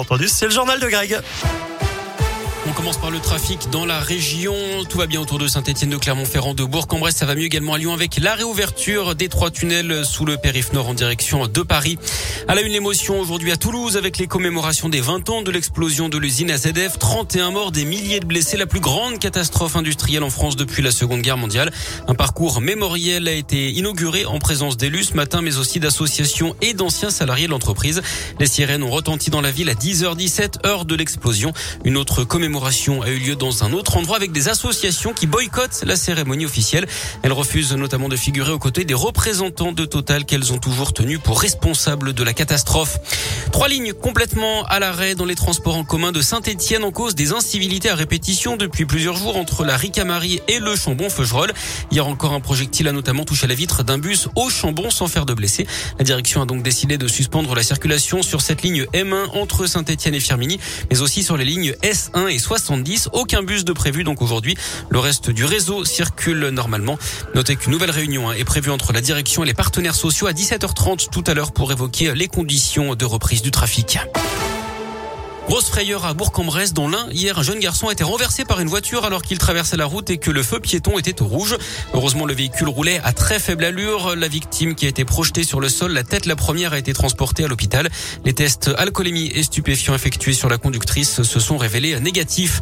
Entendu, c'est le journal de Greg. On commence par le trafic dans la région. Tout va bien autour de Saint-Etienne, de Clermont-Ferrand, de Bourg-en-Bresse. Ça va mieux également à Lyon avec la réouverture des trois tunnels sous le périph' nord en direction de Paris. À la une, l'émotion aujourd'hui à Toulouse avec les commémorations des 20 ans de l'explosion de l'usine AZF. 31 morts, des milliers de blessés. La plus grande catastrophe industrielle en France depuis la Seconde Guerre mondiale. Un parcours mémoriel a été inauguré en présence d'élus ce matin, mais aussi d'associations et d'anciens salariés de l'entreprise. Les sirènes ont retenti dans la ville à 10h17, heure de l'explosion. Une autre commémoration a eu lieu dans un autre endroit avec des associations qui boycottent la cérémonie officielle. Elles refusent notamment de figurer aux côtés des représentants de Total qu'elles ont toujours tenus pour responsables de la catastrophe. Trois lignes complètement à l'arrêt dans les transports en commun de Saint-Etienne en cause des incivilités à répétition depuis plusieurs jours entre la Ricamarie et le Chambon-Feugerolles. Hier encore, un projectile a notamment touché la vitre d'un bus au Chambon sans faire de blessés. La direction a donc décidé de suspendre la circulation sur cette ligne M1 entre Saint-Etienne et Firminy, mais aussi sur les lignes S1 et 70. Aucun bus de prévu donc aujourd'hui. Le reste du réseau circule normalement. Notez qu'une nouvelle réunion hein, est prévue entre la direction et les partenaires sociaux à 17h30 tout à l'heure pour évoquer les conditions de reprise du trafic. Grosse frayeur à Bourg-en-Bresse, dont l'un, hier, un jeune garçon a été renversé par une voiture alors qu'il traversait la route et que le feu piéton était au rouge. Heureusement, le véhicule roulait à très faible allure. La victime qui a été projetée sur le sol, la tête la première, a été transportée à l'hôpital. Les tests alcoolémie et stupéfiants effectués sur la conductrice se sont révélés négatifs.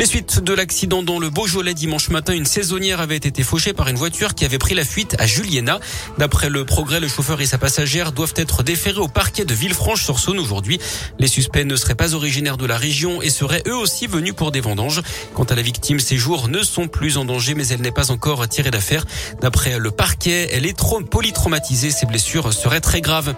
Les suites de l'accident dans le Beaujolais dimanche matin, une saisonnière avait été fauchée par une voiture qui avait pris la fuite à Juliena. D'après le progrès, le chauffeur et sa passagère doivent être déférés au parquet de Villefranche-sur-Saône aujourd'hui. Les suspects ne seraient pas originaires de la région et seraient eux aussi venus pour des vendanges. Quant à la victime, ses jours ne sont plus en danger, mais elle n'est pas encore tirée d'affaire. D'après le parquet, elle est trop polytraumatisée. Ses blessures seraient très graves.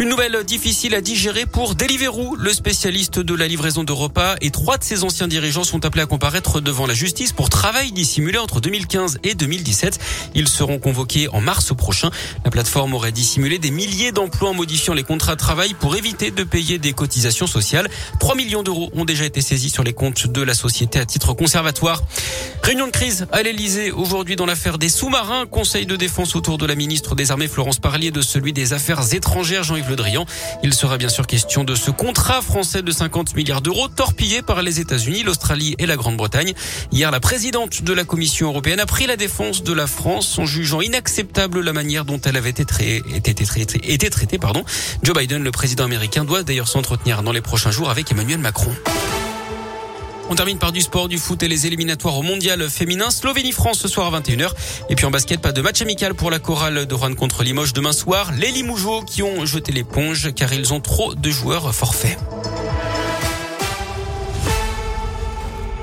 Une nouvelle difficile à digérer pour Deliveroo, le spécialiste de la livraison de repas et trois de ses anciens dirigeants sont appelés à comparaître devant la justice pour travail dissimulé entre 2015 et 2017. Ils seront convoqués en mars prochain. La plateforme aurait dissimulé des milliers d'emplois en modifiant les contrats de travail pour éviter de payer des cotisations sociales. 3 millions d'euros ont déjà été saisis sur les comptes de la société à titre conservatoire. Réunion de crise à l'Elysée aujourd'hui dans l'affaire des sous-marins. Conseil de défense autour de la ministre des Armées Florence Parlier de celui des Affaires étrangères Jean-Yves le Drian. Il sera bien sûr question de ce contrat français de 50 milliards d'euros torpillé par les États-Unis, l'Australie et la Grande-Bretagne. Hier, la présidente de la Commission européenne a pris la défense de la France en jugeant inacceptable la manière dont elle avait été, traitée. Pardon. Joe Biden, le président américain, doit d'ailleurs s'entretenir dans les prochains jours avec Emmanuel Macron. On termine par du sport, du foot et les éliminatoires au mondial féminin. Slovénie-France ce soir à 21h. Et puis en basket, pas de match amical pour la chorale de Rouen contre Limoges demain soir. Les Limougeaux qui ont jeté l'éponge car ils ont trop de joueurs forfaits.